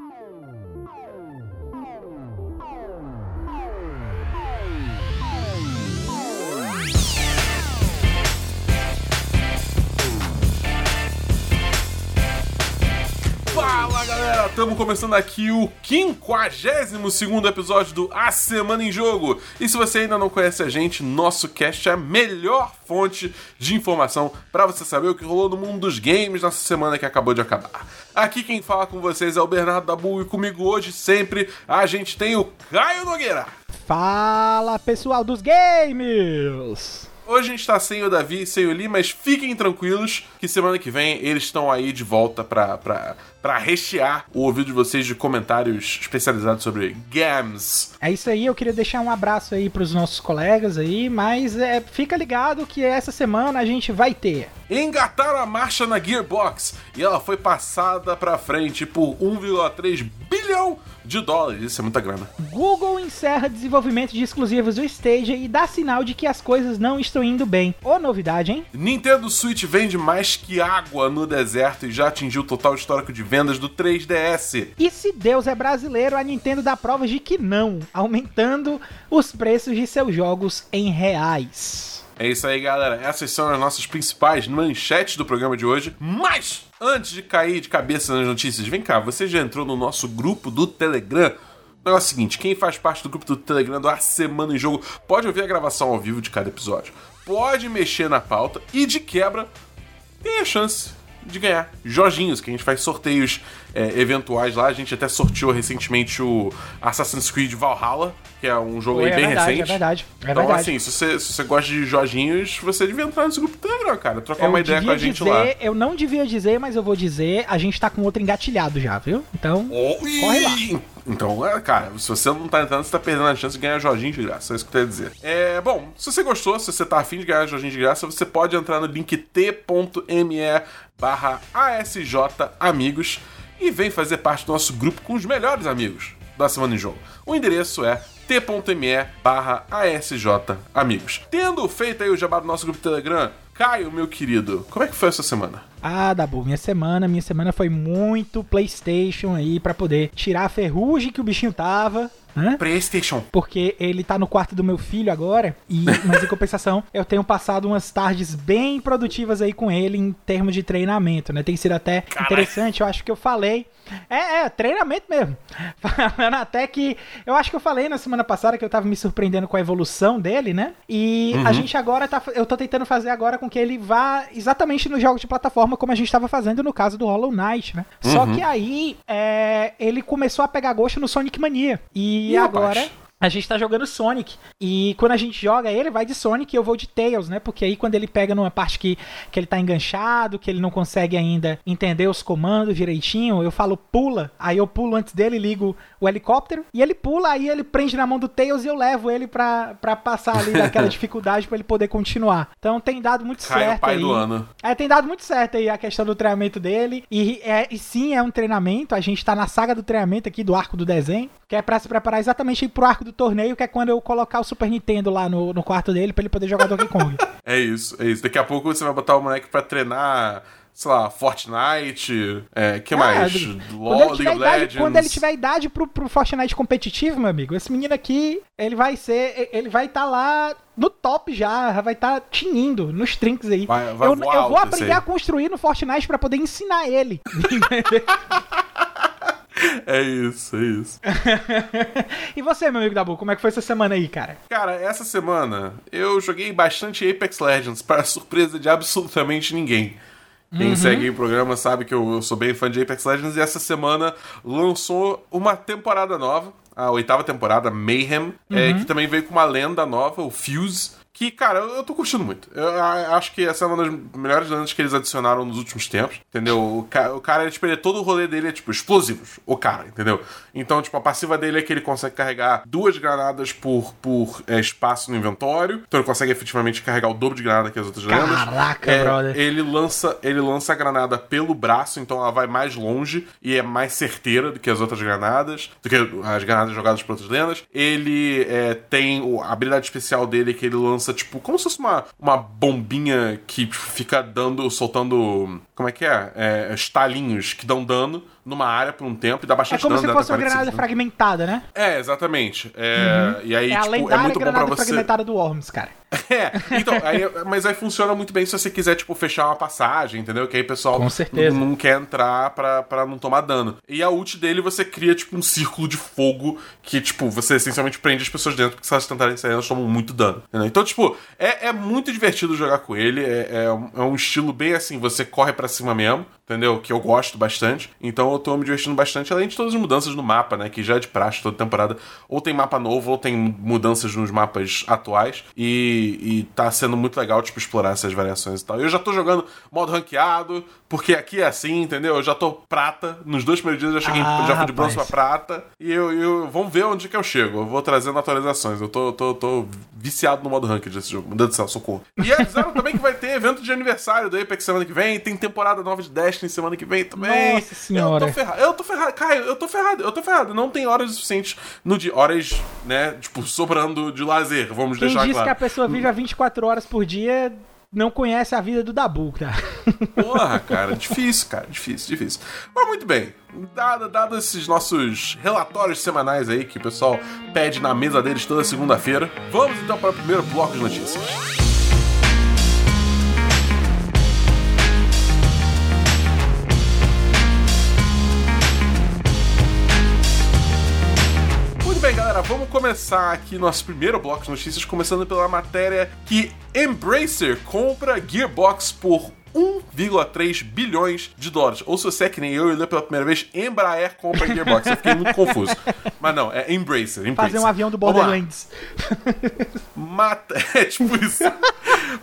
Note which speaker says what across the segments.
Speaker 1: Oh. Fala galera, estamos começando aqui o 52 episódio do A Semana em Jogo. E se você ainda não conhece a gente, nosso cast é a melhor fonte de informação para você saber o que rolou no mundo dos games nessa semana que acabou de acabar. Aqui quem fala com vocês é o Bernardo Dabu e comigo hoje sempre a gente tem o Caio Nogueira.
Speaker 2: Fala pessoal dos games!
Speaker 1: Hoje a gente tá sem o Davi e sem o Lee, mas fiquem tranquilos que semana que vem eles estão aí de volta pra, pra, pra rechear o ouvido de vocês de comentários especializados sobre games.
Speaker 2: É isso aí, eu queria deixar um abraço aí pros nossos colegas aí, mas é, fica ligado que essa semana a gente vai ter.
Speaker 1: Engataram a marcha na Gearbox e ela foi passada pra frente por 1,3 bilhão de dólares. Isso é muita grana.
Speaker 2: Google encerra desenvolvimento de exclusivos do Stadia e dá sinal de que as coisas não estão indo bem. Ô novidade, hein?
Speaker 1: Nintendo Switch vende mais que água no deserto e já atingiu o total histórico de vendas do 3DS.
Speaker 2: E se Deus é brasileiro, a Nintendo dá provas de que não, aumentando os preços de seus jogos em reais.
Speaker 1: É isso aí, galera. Essas são as nossas principais manchetes do programa de hoje. Mas, antes de cair de cabeça nas notícias, vem cá, você já entrou no nosso grupo do Telegram? O negócio é o seguinte: quem faz parte do grupo do Telegram do A Semana em Jogo pode ouvir a gravação ao vivo de cada episódio, pode mexer na pauta e, de quebra, tem a chance de ganhar Jorginhos, que a gente faz sorteios é, eventuais lá. A gente até sorteou recentemente o Assassin's Creed Valhalla, que é um jogo
Speaker 2: Oi,
Speaker 1: aí
Speaker 2: é
Speaker 1: bem
Speaker 2: verdade,
Speaker 1: recente.
Speaker 2: É verdade, é
Speaker 1: então,
Speaker 2: verdade.
Speaker 1: assim, se você, se você gosta de Jorginhos, você devia entrar nesse grupo do Telegram, cara. Trocar
Speaker 2: Eu
Speaker 1: uma ideia com a gente
Speaker 2: dizer,
Speaker 1: lá.
Speaker 2: Eu não devia dizer, mas eu vou dizer, a gente tá com outro engatilhado já, viu? Então,
Speaker 1: Oi!
Speaker 2: corre lá.
Speaker 1: Então, é, cara, se você não tá entrando, você tá perdendo a chance de ganhar Jorginho de graça. É isso que eu queria dizer. É, bom, se você gostou, se você tá afim de ganhar Jorginho de graça, você pode entrar no link t.me barra ASJ Amigos e vem fazer parte do nosso grupo com os melhores amigos da Semana em Jogo. O endereço é t.me barra ASJ Amigos. Tendo feito aí o jabá do nosso grupo Telegram, Caio, meu querido, como é que foi essa semana?
Speaker 2: Ah, Dabu, minha semana, minha semana foi muito PlayStation aí pra poder tirar a ferrugem que o bichinho tava, né?
Speaker 1: PlayStation.
Speaker 2: Porque ele tá no quarto do meu filho agora, e mas em compensação, eu tenho passado umas tardes bem produtivas aí com ele em termos de treinamento, né? Tem sido até interessante, eu acho que eu falei. É, é, treinamento mesmo. Falando até que. Eu acho que eu falei na semana passada que eu tava me surpreendendo com a evolução dele, né? E a gente agora tá. Eu tô tentando fazer agora com que ele vá exatamente no jogo de plataforma, como a gente tava fazendo no caso do Hollow Knight, né? Só que aí é, ele começou a pegar gosto no Sonic Mania. E
Speaker 1: Ih,
Speaker 2: agora.
Speaker 1: rapaz.
Speaker 2: A gente tá jogando Sonic. E quando a gente joga ele, vai de Sonic e eu vou de Tails, né? Porque aí quando ele pega numa parte que, que ele tá enganchado, que ele não consegue ainda entender os comandos direitinho, eu falo pula. Aí eu pulo antes dele, ligo o helicóptero. E ele pula, aí ele prende na mão do Tails e eu levo ele pra, pra passar ali daquela dificuldade pra ele poder continuar. Então tem dado muito
Speaker 1: Caio,
Speaker 2: certo
Speaker 1: pai
Speaker 2: aí.
Speaker 1: do ano.
Speaker 2: É, tem dado muito certo aí a questão do treinamento dele. E, é, e sim, é um treinamento. A gente tá na saga do treinamento aqui do arco do desenho. Que é pra se preparar exatamente aí pro arco do torneio, que é quando eu colocar o Super Nintendo lá no, no quarto dele pra ele poder jogar Donkey Kong.
Speaker 1: É isso, é isso. Daqui a pouco você vai botar o moleque pra treinar, sei lá, Fortnite, é, que mais?
Speaker 2: quando,
Speaker 1: LOL,
Speaker 2: ele tiver
Speaker 1: of
Speaker 2: idade, quando ele tiver idade pro, pro Fortnite competitivo, meu amigo, esse menino aqui, ele vai ser. Ele vai estar lá no top já, vai estar tinindo nos trinks aí.
Speaker 1: Vai- vai
Speaker 2: eu, eu vou aprender a construir no Fortnite pra poder ensinar ele.
Speaker 1: É isso, é isso.
Speaker 2: e você, meu amigo Dabu, como é que foi essa semana aí, cara?
Speaker 1: Cara, essa semana eu joguei bastante Apex Legends, para surpresa de absolutamente ninguém. Quem
Speaker 2: Uhum.
Speaker 1: segue o programa sabe que eu, eu sou bem fã de Apex Legends e essa semana lançou uma temporada nova, a oitava temporada, Mayhem, é,
Speaker 2: Uhum.
Speaker 1: que também veio com uma lenda nova, o Fuse. Que, cara, eu, eu tô curtindo muito. Eu, a- acho que essa é uma das melhores lendas que eles adicionaram nos últimos tempos, entendeu? O, ca- o cara, tipo, ele, todo o rolê dele é, tipo, explosivos. O cara, entendeu? Então, tipo, a passiva dele é que ele consegue carregar duas granadas por, por é, espaço no inventório. Então ele consegue efetivamente carregar o dobro de granada que as outras lendas.
Speaker 2: Caraca,
Speaker 1: É,
Speaker 2: brother.
Speaker 1: Ele lança, ele lança a granada pelo braço, então ela vai mais longe e é mais certeira do que as outras granadas, do que as granadas jogadas por outras lendas. Ele é, tem a habilidade especial dele que ele lança, tipo, como se fosse uma, uma bombinha que fica dando, soltando como é que é? é estalinhos que dão dano numa área por um tempo e dá
Speaker 2: É
Speaker 1: bastante
Speaker 2: como
Speaker 1: dano.
Speaker 2: se fosse uma granada
Speaker 1: 45, né?
Speaker 2: fragmentada, né?
Speaker 1: É, exatamente. É, E aí,
Speaker 2: é a
Speaker 1: tipo, é muito bom pra você.
Speaker 2: fragmentada do Worms, cara.
Speaker 1: É, então, aí, mas aí funciona muito bem se você quiser, tipo, fechar uma passagem, entendeu? Que aí o pessoal
Speaker 2: Com certeza.
Speaker 1: Não, quer entrar pra, pra não tomar dano. E a ult dele, você cria, tipo, um círculo de fogo que, tipo, você essencialmente prende as pessoas dentro, porque se elas tentarem sair, elas tomam muito dano. entendeu? Então, tipo, é, é muito divertido jogar com ele. É, é, um, é um estilo bem assim, você corre pra cima mesmo, entendeu? Que eu gosto bastante. Então eu tô me divertindo bastante, além de todas as mudanças no mapa, né? Que já é de praxe toda temporada. Ou tem mapa novo, ou tem mudanças nos mapas atuais. E, e tá sendo muito legal, tipo, explorar essas variações e tal. Eu já tô jogando modo ranqueado, porque aqui é assim, entendeu? Eu já tô prata. Nos dois primeiros dias eu já cheguei,
Speaker 2: Ah,
Speaker 1: já fui de bronze pra prata. E eu, eu vamos ver onde que eu chego. Eu vou trazendo atualizações. Eu tô, tô, tô viciado no modo ranked desse jogo. Meu Deus do céu, socorro. E avisaram também que vai ter evento de aniversário do Apex semana que vem. Tem temporada nova de Destiny semana que vem também.
Speaker 2: Nossa senhora.
Speaker 1: Eu tô ferrado. Eu tô ferrado. Caio, eu tô ferrado. Eu tô ferrado. Não tem horas suficientes no dia. Horas, né? Tipo, sobrando de lazer. Vamos
Speaker 2: Quem
Speaker 1: deixar
Speaker 2: diz
Speaker 1: claro.
Speaker 2: que a pessoa vive a 24 horas por dia não conhece a vida do Dabu, tá?
Speaker 1: Porra, cara, difícil, cara, difícil, difícil. Mas muito bem, dado, dado esses nossos relatórios semanais aí que o pessoal pede na mesa deles toda segunda-feira, vamos então para o primeiro bloco de notícias. Começar aqui nosso primeiro bloco de notícias, começando pela matéria que Embracer compra Gearbox por 1,3 bilhões de dólares. Ou se você é que nem eu e lê pela primeira vez, Embraer compra Gearbox. Eu fiquei muito confuso. Mas não, é Embracer. Embracer.
Speaker 2: Fazer um avião do. Borderlands.
Speaker 1: Mata... É tipo isso.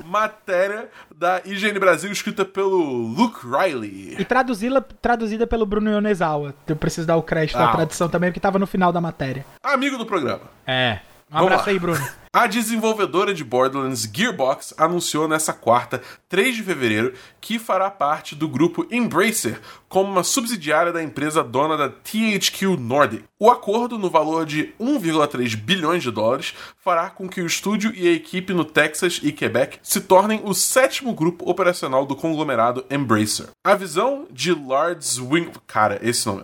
Speaker 1: Matéria da IGN Brasil escrita pelo Luke Riley.
Speaker 2: E traduzi-la, traduzida pelo Bruno Yonezawa. Eu preciso dar o crédito
Speaker 1: Ah.
Speaker 2: da tradução também, porque tava no final da matéria.
Speaker 1: Amigo do programa.
Speaker 2: É. Um
Speaker 1: Vamos
Speaker 2: abraço
Speaker 1: lá.
Speaker 2: aí, Bruno.
Speaker 1: A desenvolvedora de Borderlands Gearbox anunciou nessa quarta, 3 de fevereiro, que fará parte do grupo Embracer como uma subsidiária da empresa dona da THQ Nordic. O acordo, no valor de 1,3 bilhões de dólares, fará com que o estúdio e a equipe no Texas e Quebec se tornem o sétimo grupo operacional do conglomerado Embracer. A visão de Lords Wing... Cara, esse nome.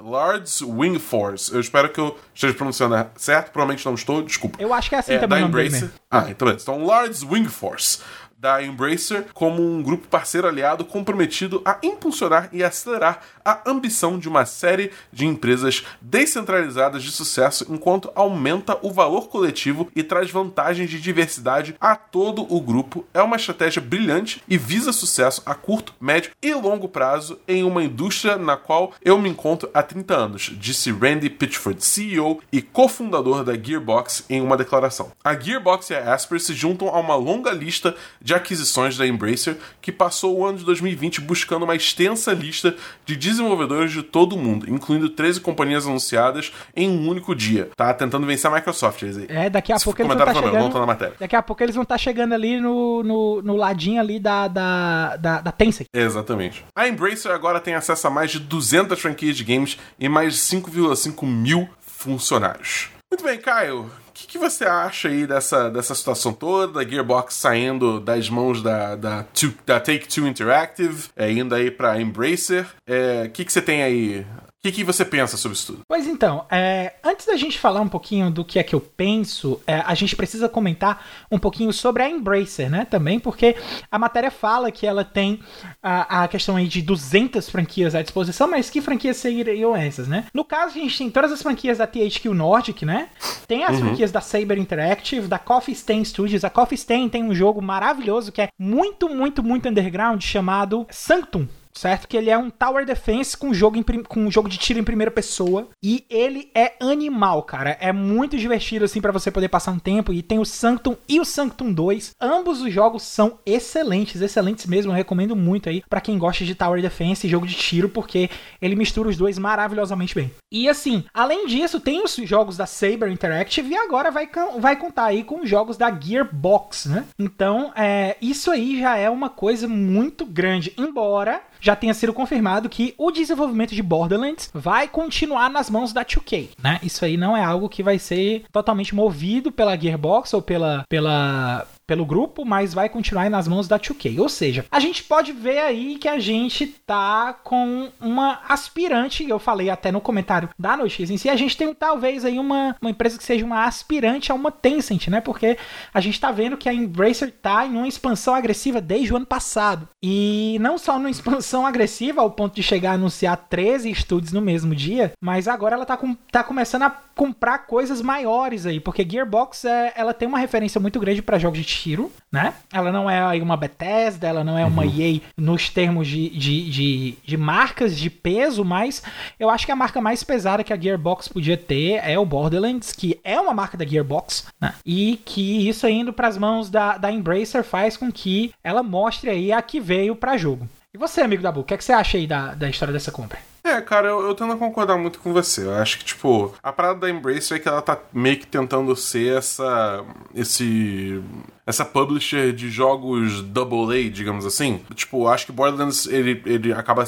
Speaker 1: Wing Force. Eu espero que eu esteja pronunciando certo. Provavelmente não estou. Desculpa
Speaker 2: Eu acho que é assim
Speaker 1: é,
Speaker 2: também
Speaker 1: da Embracer. Ah, então beleza. Então, Lords Wing Force da Embracer como um grupo parceiro aliado comprometido a impulsionar e acelerar a ambição de uma série de empresas descentralizadas de sucesso enquanto aumenta o valor coletivo e traz vantagens de diversidade a todo o grupo. É uma estratégia brilhante e visa sucesso a curto, médio e longo prazo em uma indústria na qual eu me encontro há 30 anos, disse Randy Pitchford, CEO e cofundador da Gearbox em uma declaração. A Gearbox e a Asper se juntam a uma longa lista de aquisições da Embracer que passou o ano de 2020 buscando uma extensa lista de desenvolvedores de todo o mundo, incluindo 13 companhias anunciadas em um único dia. Tá tentando vencer a Microsoft, eles aí.
Speaker 2: É, daqui a
Speaker 1: Esse
Speaker 2: pouco eles vão estar
Speaker 1: meu, não tô
Speaker 2: chegando.
Speaker 1: na matéria.
Speaker 2: Daqui a pouco eles vão estar chegando ali no, no, no ladinho ali da, da, da, da Tencent.
Speaker 1: Exatamente. A Embracer agora tem acesso a mais de 200 franquias de games e mais de 5,5 mil funcionários. Muito bem, Caio. O que, que você acha aí dessa, dessa situação toda? Da Gearbox saindo das mãos da, da, da Take-Two Interactive, é, indo aí pra Embracer. É, O que, que você tem aí? O que, que você pensa sobre isso tudo?
Speaker 2: Pois então, é, antes da gente falar um pouquinho do que é que eu penso, é, a gente precisa comentar um pouquinho sobre a Embracer, né? Também, porque a matéria fala que ela tem a, a questão aí de 200 franquias à disposição, mas que franquias seriam essas, né? No caso, a gente tem todas as franquias da THQ Nordic, né? Tem as franquias da Saber Interactive, da Coffee Stain Studios. A Coffee Stain tem um jogo maravilhoso que é muito, muito, muito underground chamado Sanctum certo? Que ele é um tower defense com jogo, com um jogo de tiro em primeira pessoa. E ele é animal, cara. É muito divertido, assim, pra você poder passar um tempo. E tem o Sanctum e o Sanctum 2. Ambos os jogos são excelentes, excelentes mesmo. Eu recomendo muito aí pra quem gosta de tower defense e jogo de tiro, porque ele mistura os dois maravilhosamente bem. E assim, além disso, tem os jogos da Saber Interactive e agora vai, vai contar aí com os jogos da Gearbox, né? Então, é, isso aí já é uma coisa muito grande. Embora já tenha sido confirmado que o desenvolvimento de Borderlands vai continuar nas mãos da 2K, né? Isso aí não é algo que vai ser totalmente movido pela Gearbox ou pela, pela pelo grupo, mas vai continuar nas mãos da 2K. Ou seja, a gente pode ver aí que a gente tá com uma aspirante, eu falei até no comentário da notícia em si, a gente tem talvez aí uma, uma empresa que seja uma aspirante a uma Tencent, né? Porque a gente tá vendo que a Embracer tá em uma expansão agressiva desde o ano passado. E não só numa expansão agressiva ao ponto de chegar a anunciar 13 estúdios no mesmo dia, mas agora ela tá, com, tá começando a comprar coisas maiores aí, porque Gearbox é, ela tem uma referência muito grande para jogos de tiro, né? Ela não é aí uma Bethesda, ela não é uma uhum. EA nos termos de, de, de, de, marcas de peso, mas eu acho que a marca mais pesada que a Gearbox podia ter é o Borderlands, que é uma marca da Gearbox, né? E que isso indo para as mãos da, da Embracer faz com que ela mostre aí a que veio para jogo. E você, amigo da Bu, o que, é que você acha aí da, da história dessa compra?
Speaker 1: É, cara, eu, eu tendo a concordar muito com você. Eu acho que, tipo, a parada da Embrace é que ela tá meio que tentando ser essa. esse. essa publisher de jogos double A, digamos assim. Tipo, acho que Borderlands ele, ele acaba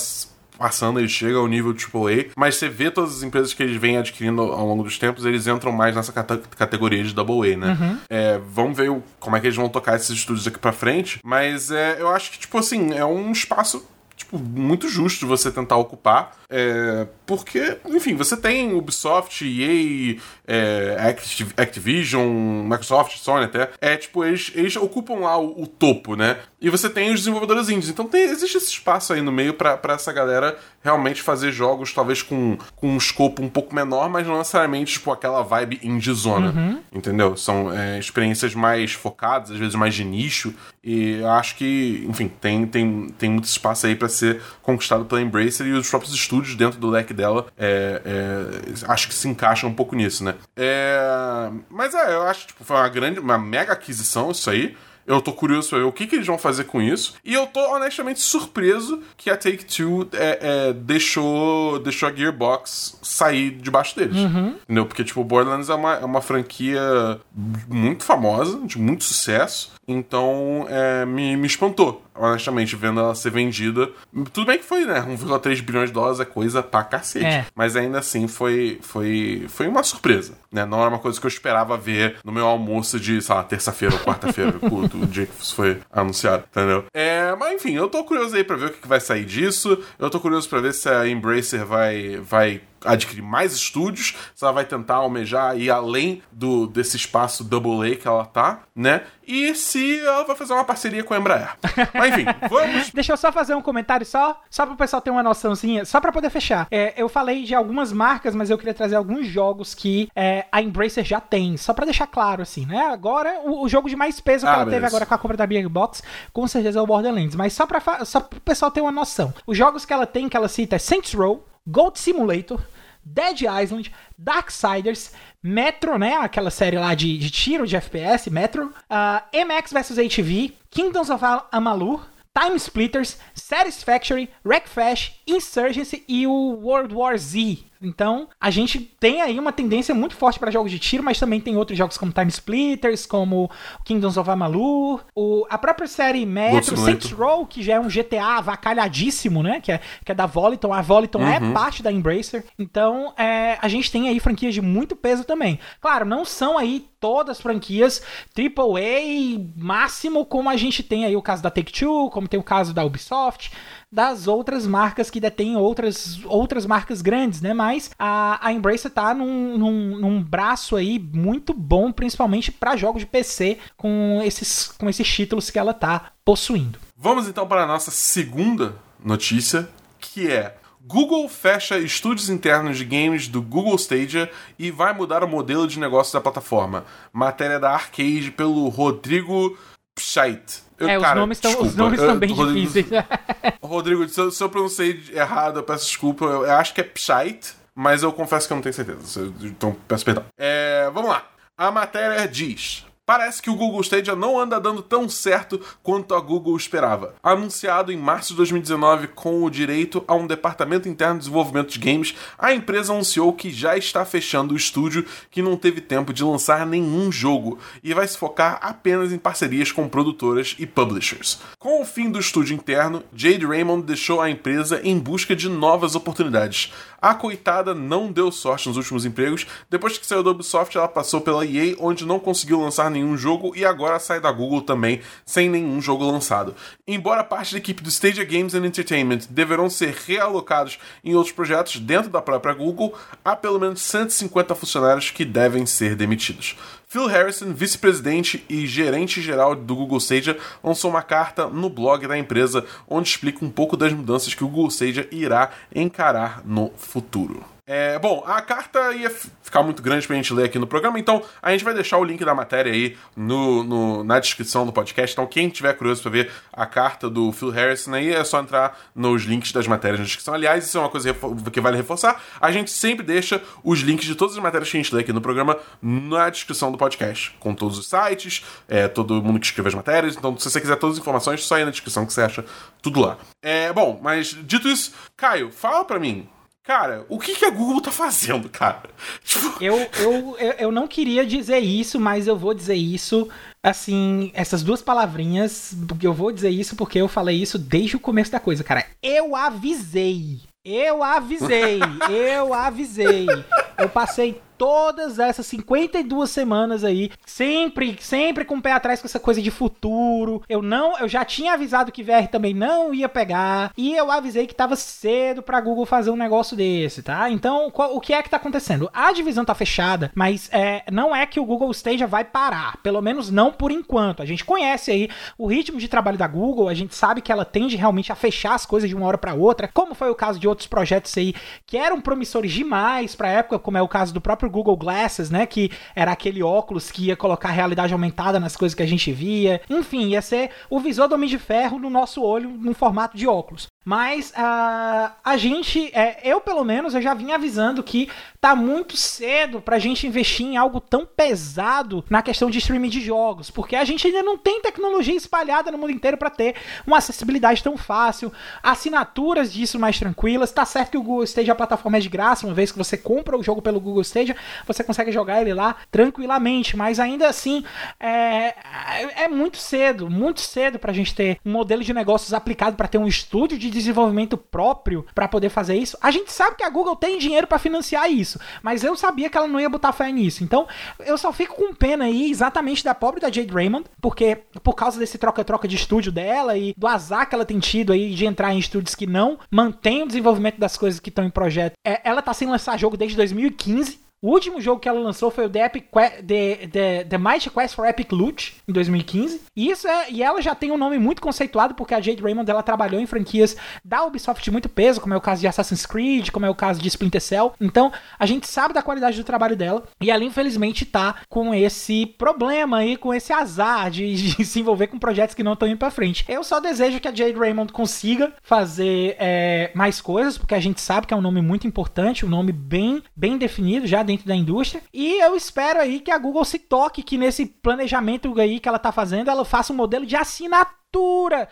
Speaker 1: passando, ele chega ao nível AAA, mas você vê todas as empresas que eles vêm adquirindo ao longo dos tempos, eles entram mais nessa categoria de Double A, né? Uhum. É, vamos ver como é que eles vão tocar esses estúdios aqui pra frente, mas é, eu acho que, tipo assim, é um espaço tipo, muito justo você tentar ocupar. É, porque, enfim, você tem Ubisoft, EA, é, Activision, Microsoft, Sony até. É tipo, eles, eles ocupam lá o, o, topo, né? E você tem os desenvolvedores indies. Então tem, existe esse espaço aí no meio para essa galera realmente fazer jogos, talvez com, com um escopo um pouco menor, mas não necessariamente, tipo, aquela vibe indie zona. Uhum. Entendeu? São é, experiências mais focadas, às vezes mais de nicho. E acho que, enfim, tem, tem, tem muito espaço aí para ser conquistado pela Embracer e os próprios estúdios dentro do leque dela é, é, acho que se encaixam um pouco nisso, né? É, mas é, eu acho que tipo, foi uma grande, uma mega aquisição isso aí. Eu tô curioso pra ver o que, que eles vão fazer com isso. E eu tô honestamente surpreso que a Take-Two é, é, deixou, deixou a Gearbox sair debaixo deles. Uhum. Entendeu? Porque, tipo, Borderlands é uma, é uma franquia muito famosa, de muito sucesso. Então, é, me, me espantou, honestamente, vendo ela ser vendida. Tudo bem que foi, né? 1,3 bilhões de dólares é coisa pra cacete. É. Mas ainda assim, foi, foi, foi uma surpresa, né? Não era uma coisa que eu esperava ver no meu almoço de, sei lá, terça-feira ou quarta-feira, o dia que isso foi anunciado, entendeu? É, mas enfim, eu tô curioso aí pra ver o que vai sair disso. Eu tô curioso pra ver se a Embracer vai, vai adquirir mais estúdios, se ela vai tentar almejar ir além do desse espaço Double A que ela tá, né? E se ela vai fazer uma parceria com a Embraer. Mas enfim, vamos.
Speaker 2: Deixa eu só fazer um comentário só, só para o pessoal ter uma noçãozinha, só para poder fechar. É, eu falei de algumas marcas, mas eu queria trazer alguns jogos que é, a Embracer já tem, só para deixar claro assim, né? Agora o, o, jogo de mais peso que ah, ela beleza. teve agora com a compra da Big Box, com certeza é o Borderlands, mas só para só o pessoal ter uma noção. Os jogos que ela tem, que ela cita é Saints Row, Gold Simulator, Dead Island, Darksiders, Metro, né? Aquela série lá de, de tiro, de FPS, Metro, uh, MX vs HV, Kingdoms of Amalur, Time Splitters, Satisfactory, Wreckfest, Insurgency e o World War Z. Então, a gente tem aí uma tendência muito forte para jogos de tiro, mas também tem outros jogos como Time Splitters, como Kingdoms of Amalur, o, a própria série Metro, Saints Row, que já é um GTA avacalhadíssimo, né? Que é, que é da Voliton. A Voliton é uhum. é parte da Embracer. Então, é, a gente tem aí franquias de muito peso também. Claro, não são aí todas franquias AAA máximo, como a gente tem aí o caso da Take-Two, como tem o caso da Ubisoft, das outras marcas que detêm outras, outras marcas grandes, né? Mas a, a Embracer tá num, num, num braço aí muito bom, principalmente para jogos de PC, com esses, com esses títulos que ela tá possuindo.
Speaker 1: Vamos então para a nossa segunda notícia, que é Google fecha estúdios internos de games do Google Stadia e vai mudar o modelo de negócio da plataforma. Matéria da Arcade pelo Rodrigo Pscheit.
Speaker 2: Eu, é, cara, os nomes estão os nomes estão bem Rodrigo, difíceis.
Speaker 1: Rodrigo, se eu, se eu pronunciei errado, eu peço desculpa. Eu, eu acho que é Pscheit, mas eu confesso que eu não tenho certeza. Então peço perdão. É, vamos lá. A matéria diz: Parece que o Google Stadia não anda dando tão certo quanto a Google esperava. Anunciado em março de 2019 com o direito a um departamento interno de desenvolvimento de games, a empresa anunciou que já está fechando o estúdio que não teve tempo de lançar nenhum jogo e vai se focar apenas em parcerias com produtoras e publishers. Com o fim do estúdio interno, Jade Raymond deixou a empresa em busca de novas oportunidades. A coitada não deu sorte nos últimos empregos. Depois que saiu da Ubisoft, ela passou pela EA, onde não conseguiu lançar nenhum jogo e agora sai da Google também, sem nenhum jogo lançado. Embora parte da equipe do Stadia Games and Entertainment deverão ser realocados em outros projetos dentro da própria Google, há pelo menos 150 funcionários que devem ser demitidos. Phil Harrison, vice-presidente e gerente geral do Google Stadia, lançou uma carta no blog da empresa onde explica um pouco das mudanças que o Google Stadia irá encarar no futuro. É, bom, a carta ia ficar muito grande pra gente ler aqui no programa, então a gente vai deixar o link da matéria aí no, no na descrição do podcast. Então, quem tiver curioso para ver a carta do Phil Harrison aí, é só entrar nos links das matérias na descrição. Aliás, isso é uma coisa que vale reforçar. A gente sempre deixa os links de todas as matérias que a gente lê aqui no programa na descrição do podcast, com todos os sites, é, todo mundo que escreve as matérias. Então, se você quiser todas as informações, só aí na descrição que você acha tudo lá. É, bom, mas dito isso, Caio, fala pra mim Cara, o que, que a Google tá fazendo, cara?
Speaker 2: Tipo... Eu, eu, eu não queria dizer isso, mas eu vou dizer isso. Assim, essas duas palavrinhas, eu vou dizer isso porque eu falei isso desde o começo da coisa, cara. Eu avisei. Eu avisei. eu avisei. Eu passei todas essas 52 semanas aí, sempre, sempre com o pé atrás com essa coisa de futuro. Eu não, eu já tinha avisado que VR também não ia pegar e eu avisei que tava cedo para Google fazer um negócio desse, tá? Então, qual, o que é que tá acontecendo? A divisão tá fechada, mas é, não é que o Google Stadia vai parar, pelo menos não por enquanto. A gente conhece aí o ritmo de trabalho da Google, a gente sabe que ela tende realmente a fechar as coisas de uma hora para outra, como foi o caso de outros projetos aí que eram promissores demais para época, como é o caso do próprio Google Glasses, né? Que era aquele óculos que ia colocar realidade aumentada nas coisas que a gente via. Enfim, ia ser o visor do Homem de Ferro no nosso olho, no formato de óculos. Mas uh, a gente, é, eu pelo menos, eu já vim avisando que tá muito cedo pra gente investir em algo tão pesado na questão de streaming de jogos, porque a gente ainda não tem tecnologia espalhada no mundo inteiro para ter uma acessibilidade tão fácil, assinaturas disso mais tranquilas. Tá certo que o Google Stadia a plataforma é de graça, uma vez que você compra o jogo pelo Google Stadia, você consegue jogar ele lá tranquilamente, mas ainda assim é, é muito cedo, muito cedo pra gente ter um modelo de negócios aplicado para ter um estúdio de desenvolvimento próprio para poder fazer isso. A gente sabe que a Google tem dinheiro para financiar isso, mas eu sabia que ela não ia botar fé nisso. Então, eu só fico com pena aí exatamente da pobre da Jade Raymond, porque por causa desse troca-troca de estúdio dela e do azar que ela tem tido aí de entrar em estúdios que não mantêm o desenvolvimento das coisas que estão em projeto, é, ela tá sem lançar jogo desde 2015. O último jogo que ela lançou foi o The, Epic The, The, The Mighty Quest for Epic Loot, em 2015. E, isso é, e ela já tem um nome muito conceituado, porque a Jade Raymond ela trabalhou em franquias da Ubisoft de muito peso, como é o caso de Assassin's Creed, como é o caso de Splinter Cell. Então, a gente sabe da qualidade do trabalho dela. E ela, infelizmente, tá com esse problema aí, com esse azar de, de se envolver com projetos que não estão indo pra frente. Eu só desejo que a Jade Raymond consiga fazer é, mais coisas, porque a gente sabe que é um nome muito importante, um nome bem, bem definido já dentro da indústria. E eu espero aí que a Google se toque que nesse planejamento aí que ela tá fazendo, ela faça um modelo de assinatura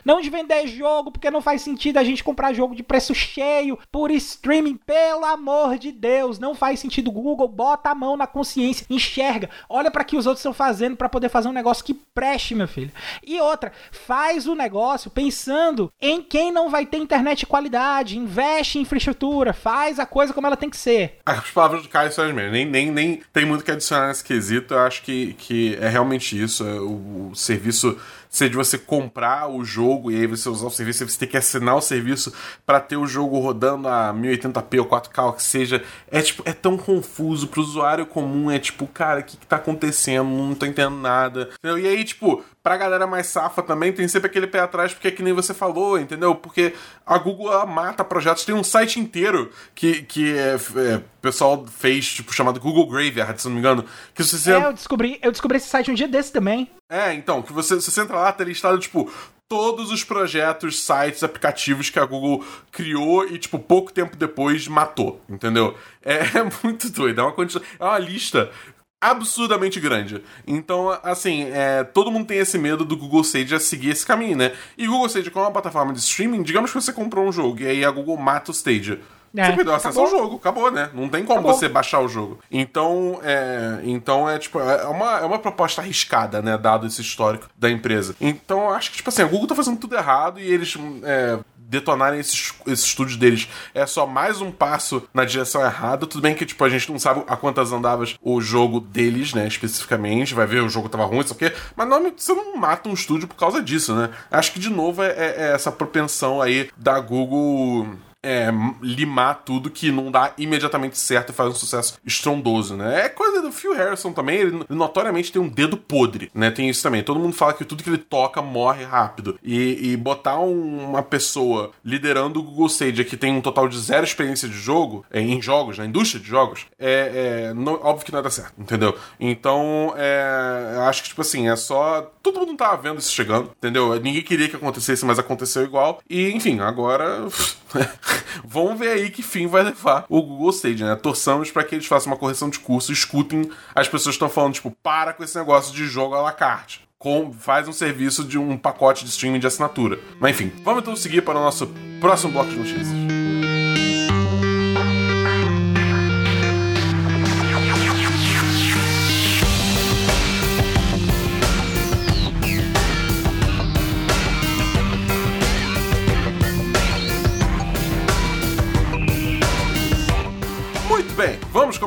Speaker 2: não de vender jogo, porque não faz sentido a gente comprar jogo de preço cheio por streaming, pelo amor de Deus, não faz sentido. Google bota a mão na consciência, enxerga, olha para que os outros estão fazendo para poder fazer um negócio que preste, meu filho. E outra, faz o negócio pensando em quem não vai ter internet de qualidade, investe em infraestrutura, faz a coisa como ela tem que ser.
Speaker 1: As palavras do Caio são as mesmas, nem, nem, nem tem muito que adicionar nesse quesito, eu acho que, que é realmente isso, o, o serviço ser de você comprar o jogo e aí você usar o serviço, você tem que assinar o serviço para ter o jogo rodando a 1080p ou 4K, o que seja. É tipo, é tão confuso pro usuário comum, é tipo, cara, o que, que tá acontecendo? Não tô entendendo nada. E aí, tipo, pra galera mais safa também, tem sempre aquele pé atrás, porque é que nem você falou, entendeu? Porque a Google mata projetos, tem um site inteiro que, que é, é, o pessoal fez, tipo, chamado Google Graveyard, se não me engano. Que você
Speaker 2: é, eu descobri, eu descobri esse site um dia desse também.
Speaker 1: É, então, que você, você entra lá, tá listado, tipo, todos os projetos, sites, aplicativos que a Google criou e, tipo, pouco tempo depois matou, entendeu? É, é muito doido, é uma, é uma lista absurdamente grande. Então, assim, é, todo mundo tem esse medo do Google Stadia seguir esse caminho, né? E Google Stadia, como é uma plataforma de streaming, digamos que você comprou um jogo e aí a Google mata o Stadia. É, você perdeu acesso acabou. ao jogo, acabou, né? Não tem como acabou. você baixar o jogo. Então, é, então é tipo, é uma, é uma proposta arriscada, né? Dado esse histórico da empresa. Então, eu acho que, tipo assim, a Google tá fazendo tudo errado e eles é, detonarem esses, esses estúdios deles é só mais um passo na direção errada. Tudo bem que, tipo, a gente não sabe a quantas andavas o jogo deles, né, especificamente. Vai ver o jogo tava ruim, isso aqui. Mas não, você não mata um estúdio por causa disso, né? Acho que, de novo, é, é, é essa propensão aí da Google é, limar tudo que não dá imediatamente certo e faz um sucesso estrondoso, né? É coisa do Phil Harrison também, ele notoriamente tem um dedo podre, né? Tem isso também. Todo mundo fala que tudo que ele toca morre rápido. E, e botar um, uma pessoa liderando o Google Stadia que tem um total de zero experiência de jogo, é, em jogos, na indústria de jogos, é, é não, óbvio que não dar certo, entendeu? Então, é, acho que, tipo assim, é só. Todo mundo tava vendo isso chegando, entendeu? Ninguém queria que acontecesse, mas aconteceu igual. E, enfim, agora. Vamos ver aí que fim vai levar o Google Stage, né? Torçamos para que eles façam uma correção de curso, escutem as pessoas estão falando, tipo, para com esse negócio de jogo à la carte. Com, faz um serviço de um pacote de streaming de assinatura. Mas enfim, vamos então seguir para o nosso próximo bloco de notícias.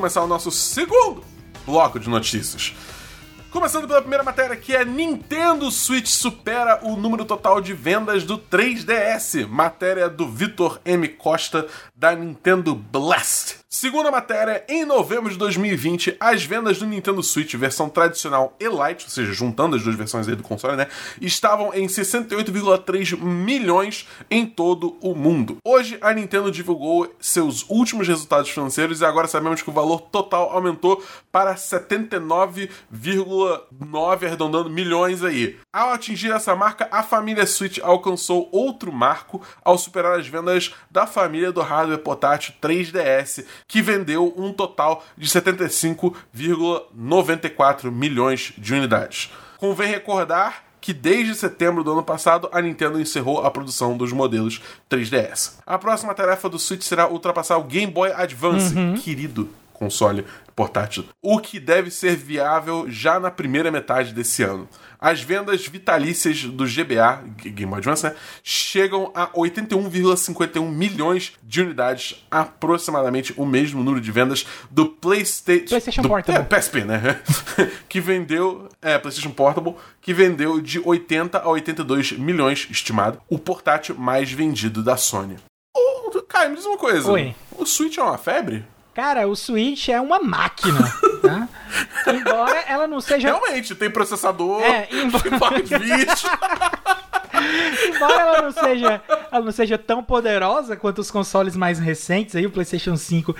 Speaker 1: Começar o nosso segundo bloco de notícias. Começando pela primeira matéria, que é Nintendo Switch supera o número total de vendas do 3DS. Matéria do Vitor M. Costa, da Nintendo Blast. Segundo a matéria, em novembro de 2020, as vendas do Nintendo Switch versão tradicional e Lite, ou seja, juntando as duas versões aí do console, né, estavam em 68,3 milhões em todo o mundo. Hoje, a Nintendo divulgou seus últimos resultados financeiros e agora sabemos que o valor total aumentou para 79,9 arredondando milhões aí. Ao atingir essa marca, a família Switch alcançou outro marco ao superar as vendas da família do hardware portátil 3DS que vendeu um total de 75,94 milhões de unidades. Convém recordar que desde setembro do ano passado a Nintendo encerrou a produção dos modelos 3DS. A próxima tarefa do Switch será ultrapassar o Game Boy Advance, uhum. querido console portátil, o que deve ser viável já na primeira metade desse ano. As vendas vitalícias do GBA, Game Boy Advance, né, chegam a 81,51 milhões de unidades, aproximadamente o mesmo número de vendas do PlayStation,
Speaker 2: PlayStation
Speaker 1: do,
Speaker 2: Portable.
Speaker 1: É, PSP, né? que vendeu, é, PlayStation Portable, que vendeu de 80 a 82 milhões estimado, o portátil mais vendido da Sony. Oh, Caio, me diz uma coisa.
Speaker 2: Oi.
Speaker 1: O Switch é uma febre?
Speaker 2: Cara, o Switch é uma máquina, tá? Embora ela não seja.
Speaker 1: Realmente, tem processador, é, embora... de vídeo.
Speaker 2: Embora ela não seja, ela não seja tão poderosa quanto os consoles mais recentes, aí o PlayStation 5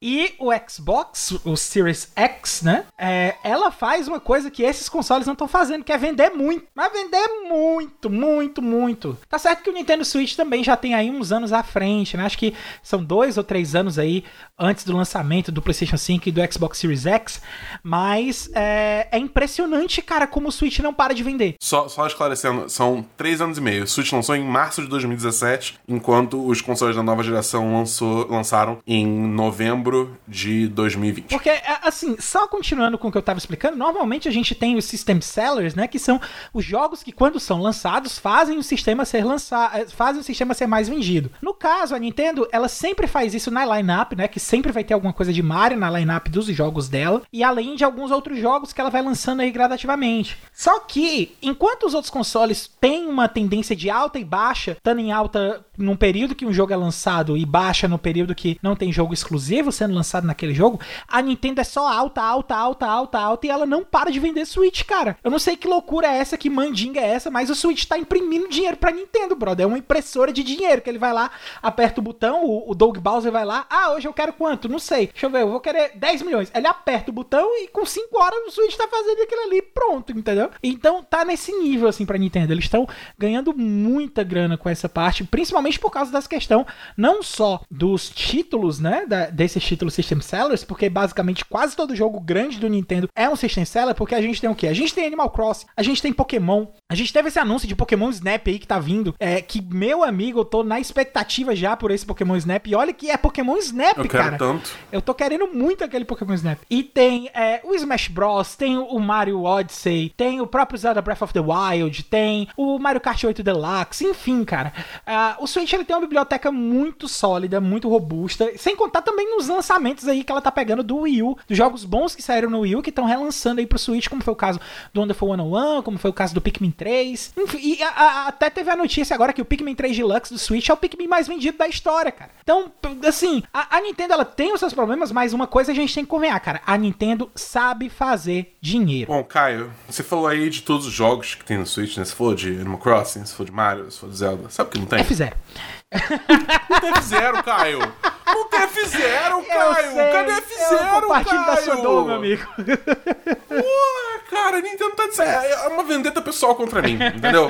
Speaker 2: e o Xbox, o Series X, né? É, ela faz uma coisa que esses consoles não estão fazendo, que é vender muito. Mas vender muito, muito, muito. Tá certo que o Nintendo Switch também já tem aí uns anos à frente, né? Acho que são dois ou três anos aí antes do lançamento do PlayStation 5 e do Xbox Series X. Mas é, é impressionante, cara, como o Switch não para de vender.
Speaker 1: Só, só esclarecendo, são três anos e meio. O Switch lançou em março de 2017, enquanto os consoles da nova geração lançou, lançaram em novembro novembro de 2020.
Speaker 2: Porque, é, assim, só continuando com o que eu estava explicando, normalmente a gente tem os system sellers, né? Que são os jogos que, quando são lançados, fazem o sistema ser lançado, é, fazem o sistema ser mais vendido. No caso, a Nintendo, ela sempre faz isso na lineup, né? Que sempre vai ter alguma coisa de Mario na lineup dos jogos dela, e além de alguns outros jogos que ela vai lançando aí gradativamente. Só que, enquanto os outros consoles têm uma tendência de alta e baixa, estando em alta num período que um jogo é lançado e baixa no período que não tem jogo exclusivo, sendo lançado naquele jogo, a Nintendo é só alta, alta, alta, alta, alta e ela não para de vender Switch, cara. Eu não sei que loucura é essa, que mandinga é essa, mas o Switch tá imprimindo dinheiro pra Nintendo, brother. É uma impressora de dinheiro que ele vai lá, aperta o botão, o, o Doug Bowser vai lá, ah, hoje eu quero quanto? Não sei. Deixa eu ver, eu vou querer 10 milhões. Ele aperta o botão e com 5 horas o Switch tá fazendo aquilo ali pronto, entendeu? Então tá nesse nível assim pra Nintendo. Eles estão ganhando muita grana com essa parte, principalmente por causa dessa questão não só dos títulos, né, da, desses títulos System Sellers, porque basicamente quase todo jogo grande do Nintendo é um System Seller, porque a gente tem o quê? A gente tem Animal Crossing, a gente tem Pokémon, a gente teve esse anúncio de Pokémon Snap aí que tá vindo, é, que, meu amigo, eu tô na expectativa já por esse Pokémon Snap, e olha que é Pokémon Snap,
Speaker 1: eu
Speaker 2: cara.
Speaker 1: tanto.
Speaker 2: Eu tô querendo muito aquele Pokémon Snap. E tem é, o Smash Bros, tem o Mario Odyssey, tem o próprio Zelda Breath of the Wild, tem o Mario Kart 8 Deluxe, enfim, cara. Uh, Switch ele tem uma biblioteca muito sólida, muito robusta, sem contar também nos lançamentos aí que ela tá pegando do Wii U, dos jogos bons que saíram no Wii U, que estão relançando aí pro Switch, como foi o caso do Wonderful 101, como foi o caso do Pikmin 3. Enfim, e a, a, até teve a notícia agora que o Pikmin 3 Deluxe do Switch é o Pikmin mais vendido da história, cara. Então, assim, a, a Nintendo ela tem os seus problemas, mas uma coisa a gente tem que convenhar, cara. A Nintendo sabe fazer dinheiro.
Speaker 1: Bom, Caio, você falou aí de todos os jogos que tem no Switch, né? Você falou de Animal Crossing, você falou de Mario, você falou de Zelda. Sabe o que não tem?
Speaker 2: F0.
Speaker 1: Não tem F0, Caio. Não tem F0, Caio. Cadê F0,
Speaker 2: eu compartilho
Speaker 1: Caio?
Speaker 2: da sua dor, meu amigo.
Speaker 1: Porra, cara, Nintendo tá dizendo. É uma vendetta pessoal contra mim, entendeu?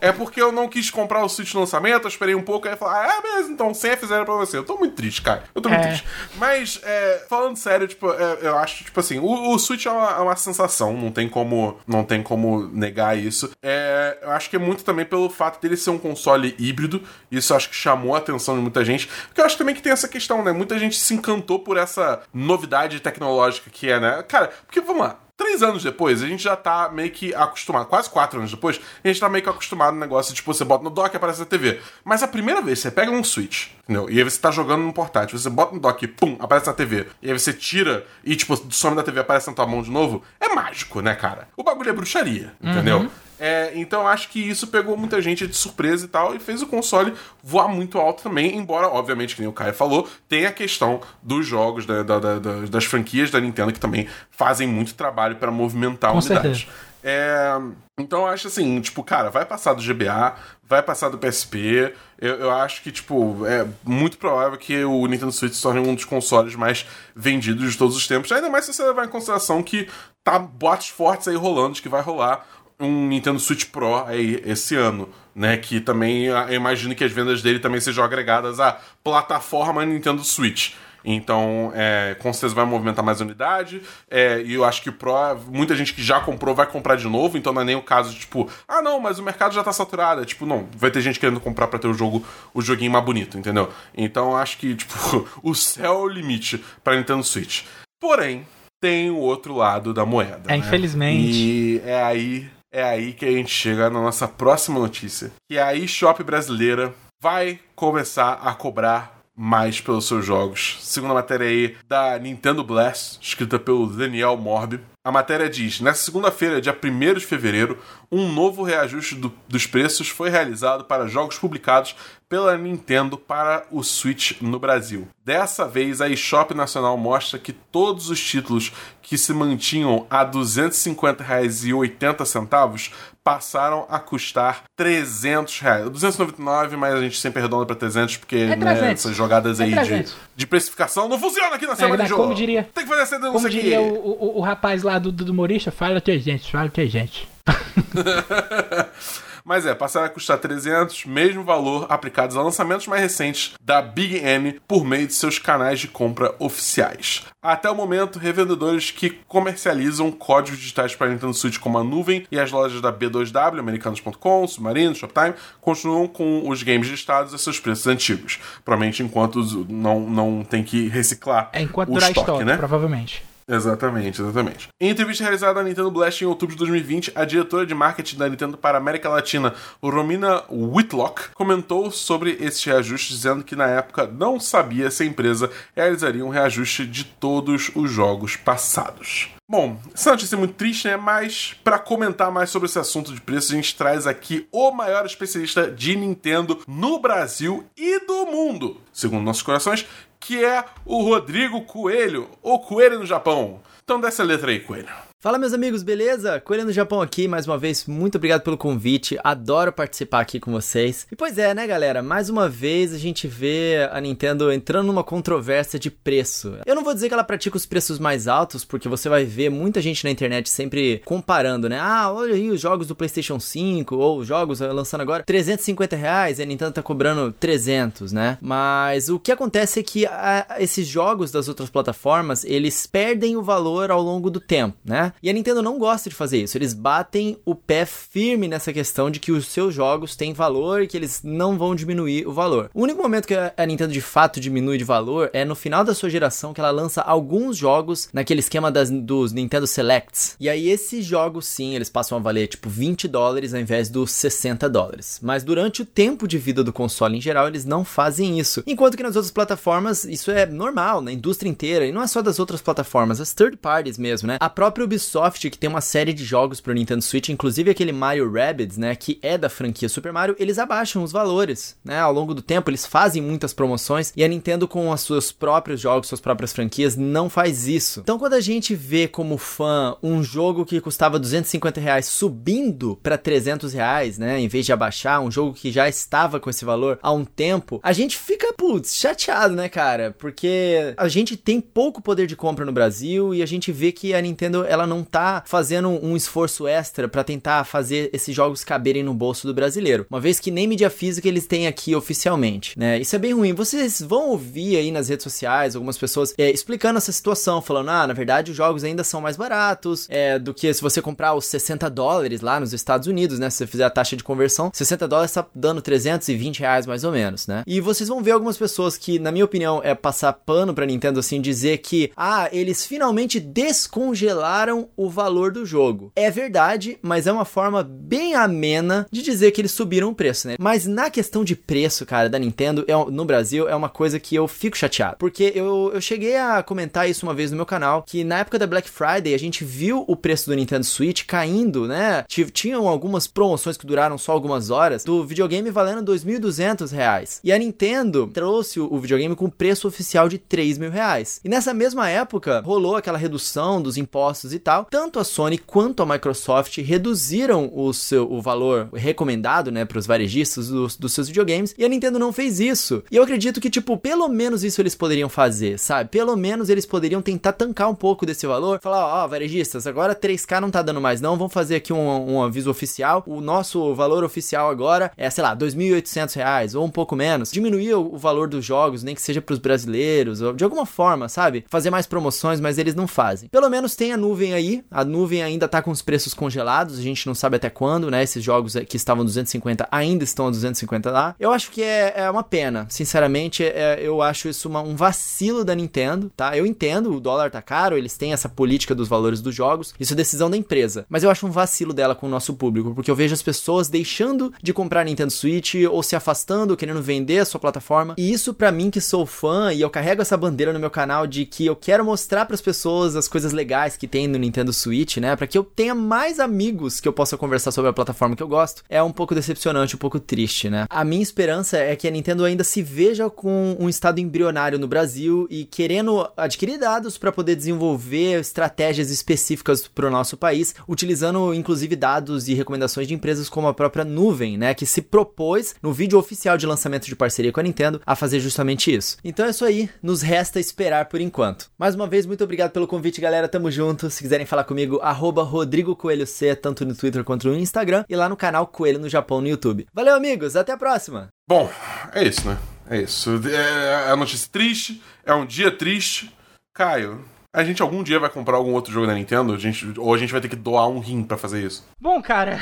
Speaker 1: É porque eu não quis comprar o Switch no lançamento, eu esperei um pouco, aí falar, ah, beleza, então sem F0 pra você. Eu tô muito triste, cara. Eu tô muito
Speaker 2: É.
Speaker 1: triste. Mas, é, falando sério, tipo, é, eu acho, tipo assim, o, o Switch é uma, é uma sensação, não tem como, não tem como negar isso. É, eu acho que é muito também pelo fato dele ser um console híbrido, isso eu acho que chamou a atenção de muita gente. Porque eu acho também que tem essa questão, né? Muita gente se encantou por essa novidade tecnológica que é, né? Cara, porque vamos lá. Três anos depois, a gente já tá meio que acostumado, quase quatro anos depois, a gente tá meio que acostumado no negócio de, tipo, você bota no dock e aparece na TV. Mas a primeira vez você pega um Switch, entendeu? E aí você tá jogando num portátil, você bota no dock e pum, aparece na TV. E aí você tira e, tipo, some da TV aparece na tua mão de novo. É mágico, né, cara? O bagulho é bruxaria, entendeu? É, então acho que isso pegou muita gente de surpresa e tal, e fez o console voar muito alto também, embora, obviamente, que nem o Caio falou, tem a questão dos jogos, da- da- da- da- das franquias da Nintendo que também fazem muito trabalho para movimentar a
Speaker 2: Com
Speaker 1: unidade. É, então eu acho assim, tipo, cara, vai passar do GBA, vai passar do PSP. Eu, eu acho que, tipo, é muito provável que o Nintendo Switch se torne um dos consoles mais vendidos de todos os tempos. Ainda mais se você levar em consideração que tá boatos fortes aí rolando de que vai rolar um Nintendo Switch Pro aí esse ano. Né, que também ah, eu imagino que as vendas dele também sejam agregadas à plataforma Nintendo Switch. Então, é, com certeza vai movimentar mais unidade. É, e eu acho que o Pro, muita gente que já comprou vai comprar de novo. Então não é nem o caso de tipo, ah, não, mas o mercado já tá saturado. É, tipo, não, vai ter gente querendo comprar pra ter o jogo, o joguinho mais bonito, entendeu? Então eu acho que, tipo, o céu é o limite pra Nintendo Switch. Porém, tem o outro lado da moeda.
Speaker 2: É,
Speaker 1: né?
Speaker 2: infelizmente.
Speaker 1: E é aí, é aí que a gente chega na nossa próxima notícia. Que a eShop brasileira vai começar a cobrar mais pelos seus jogos. Segundo a matéria aí da Nintendo Blast, escrita pelo Daniel Morbi, a matéria diz: nessa segunda-feira, dia 1 de fevereiro, um novo reajuste do- dos preços foi realizado para jogos publicados pela Nintendo para o Switch no Brasil. Dessa vez, a eShop Nacional mostra que todos os títulos que se mantinham a R$ 250,80 passaram a custar 300 reais. 299, mas a gente sempre arredonda para 300 porque né,
Speaker 2: 300.
Speaker 1: essas jogadas
Speaker 2: É
Speaker 1: aí de,
Speaker 2: 300.
Speaker 1: de precificação não funcionam aqui na semana
Speaker 2: né,
Speaker 1: de jogo.
Speaker 2: como diria-
Speaker 1: Tem que fazer essa denúncia
Speaker 2: Como
Speaker 1: aqui.
Speaker 2: diria o, o, o rapaz lá do, do humorista, fala 300, fala 300.
Speaker 1: Mas é, passaram a custar 300, mesmo valor aplicados a lançamentos mais recentes da Big N por meio de seus canais de compra oficiais. Até o momento, revendedores que comercializam códigos digitais para Nintendo Switch como a Nuvem e as lojas da B2W, Americanos.com, Submarino, Shoptime, continuam com os games listados a seus preços antigos. Provavelmente enquanto não, não tem que reciclar
Speaker 2: É enquanto
Speaker 1: o estoque,
Speaker 2: estoque,
Speaker 1: né?
Speaker 2: provavelmente.
Speaker 1: Exatamente, exatamente. Em entrevista realizada na Nintendo Blast em outubro de 2020, a diretora de marketing da Nintendo para a América Latina, Romina Whitlock, comentou sobre esses reajustes, dizendo que na época não sabia se a empresa realizaria um reajuste de todos os jogos passados. Bom, essa notícia é muito triste, né? Mas para comentar mais sobre esse assunto de preço, a gente traz aqui o maior especialista de Nintendo no Brasil e do mundo, segundo nossos corações, que é o Rodrigo Coelho, ou Coelho no Japão. Então desce a letra aí, Coelho.
Speaker 3: Fala meus amigos, beleza? Coelho no Japão aqui, mais uma vez, muito obrigado pelo convite, adoro participar aqui com vocês. E pois é, né galera, mais uma vez a gente vê a Nintendo entrando numa controvérsia de preço. Eu não vou dizer que ela pratica os preços mais altos, porque você vai ver muita gente na internet sempre comparando, né? Ah, olha aí os jogos do PlayStation 5, ou os jogos lançando agora 350 reais, e a Nintendo tá cobrando 300, né? Mas o que acontece é que ah, esses jogos das outras plataformas, eles perdem o valor ao longo do tempo, né? E a Nintendo não gosta de fazer isso. Eles batem o pé firme nessa questão de que os seus jogos têm valor e que eles não vão diminuir o valor. O único momento que a Nintendo de fato diminui de valor é no final da sua geração que ela lança alguns jogos naquele esquema das, dos Nintendo Selects. E aí esses jogos sim, eles passam a valer tipo 20 dólares ao invés dos 60 dólares. Mas durante o tempo de vida do console em geral, eles não fazem isso. Enquanto que nas outras plataformas isso é normal, na indústria inteira, e não é só das outras plataformas, as third parties mesmo, né? A própria Ubisoft, que tem uma série de jogos pro Nintendo Switch, inclusive aquele Mario Rabbids, né, que é da franquia Super Mario, eles abaixam os valores, né? Ao longo do tempo, eles fazem muitas promoções e a Nintendo com os seus próprios jogos, suas próprias franquias, não faz isso. Então, quando a gente vê como fã um jogo que custava 250 reais subindo para 300 reais, né, em vez de abaixar, um jogo que já estava com esse valor há um tempo, a gente fica, putz, chateado, né, cara? Porque a gente tem pouco poder de compra no Brasil e a gente vê que a Nintendo ela não tá fazendo um esforço extra para tentar fazer esses jogos caberem no bolso do brasileiro, uma vez que nem mídia física eles têm aqui oficialmente, né? Isso é bem ruim. Vocês vão ouvir aí nas redes sociais algumas pessoas é, explicando essa situação, falando, ah, na verdade os jogos ainda são mais baratos é, do que se você comprar os 60 dólares lá nos Estados Unidos, né? Se você fizer a taxa de conversão, 60 dólares tá dando 320 reais mais ou menos, né? E vocês vão ver algumas pessoas que, na minha opinião, é passar pano pra Nintendo assim, dizer que, ah, eles finalmente descongelaram o valor do jogo. É verdade, mas é uma forma bem amena de dizer que eles subiram o preço, né? Mas na questão de preço, cara, da Nintendo, é, no Brasil, é uma coisa que eu fico chateado. Porque eu, eu cheguei a comentar isso uma vez no meu canal, que na época da Black Friday a gente viu o preço do Nintendo Switch caindo, né? Tinham algumas promoções que duraram só algumas horas, do videogame valendo 2.200 reais. E a Nintendo trouxe o videogame com preço oficial de 3 mil reais. E nessa mesma época, rolou aquela redução dos impostos e tal. Tanto a Sony quanto a Microsoft reduziram o, seu, o valor recomendado, né, para os varejistas dos, dos seus videogames. E a Nintendo não fez isso. E eu acredito que, tipo, pelo menos isso eles poderiam fazer, sabe? Pelo menos eles poderiam tentar tancar um pouco desse valor. Falar, ó, oh, varejistas, agora 3K não tá dando mais não, vamos fazer aqui um, um aviso oficial. O nosso valor oficial agora é, sei lá, 2.800 reais ou um pouco menos. Diminuir o, o valor dos jogos, nem que seja para os brasileiros, ou de alguma forma, sabe? Fazer mais promoções, mas eles não fazem. Pelo menos tem a nuvem aí, a nuvem ainda tá com os preços congelados, a gente não sabe até quando, né? Esses jogos que estavam 250 ainda estão a 250 lá. Eu acho que é, é uma pena, sinceramente, é, eu acho isso uma, um vacilo da Nintendo, tá? Eu entendo, o dólar tá caro, eles têm essa política dos valores dos jogos, isso é decisão da empresa, mas eu acho um vacilo dela com o nosso público, porque eu vejo as pessoas deixando de comprar Nintendo Switch ou se afastando, querendo vender a sua plataforma, e isso para mim que sou fã e eu carrego essa bandeira no meu canal de que eu quero mostrar para as pessoas as coisas legais que tem no Nintendo Switch, né, para que eu tenha mais amigos que eu possa conversar sobre a plataforma que eu gosto. É um pouco decepcionante, um pouco triste, né? A minha esperança é que a Nintendo ainda se veja com um estado embrionário no Brasil e querendo adquirir dados para poder desenvolver estratégias específicas para o nosso país, utilizando inclusive dados e recomendações de empresas como a própria Nuvem, né, que se propôs no vídeo oficial de lançamento de parceria com a Nintendo a fazer justamente isso. Então é isso aí, nos resta esperar por enquanto. Mais uma vez, muito obrigado pelo convite, galera. Tamo junto. Se quiserem falar comigo, arroba Rodrigo Coelho C, tanto no Twitter quanto no Instagram, e lá no canal Coelho no Japão no YouTube. Valeu, amigos, até a próxima!
Speaker 1: Bom, é isso, né? É isso. É, é a notícia triste, é um dia triste. Caio, a gente algum dia vai comprar algum outro jogo da Nintendo? A gente, ou a gente vai ter que doar um rim para fazer isso?
Speaker 2: Bom, cara.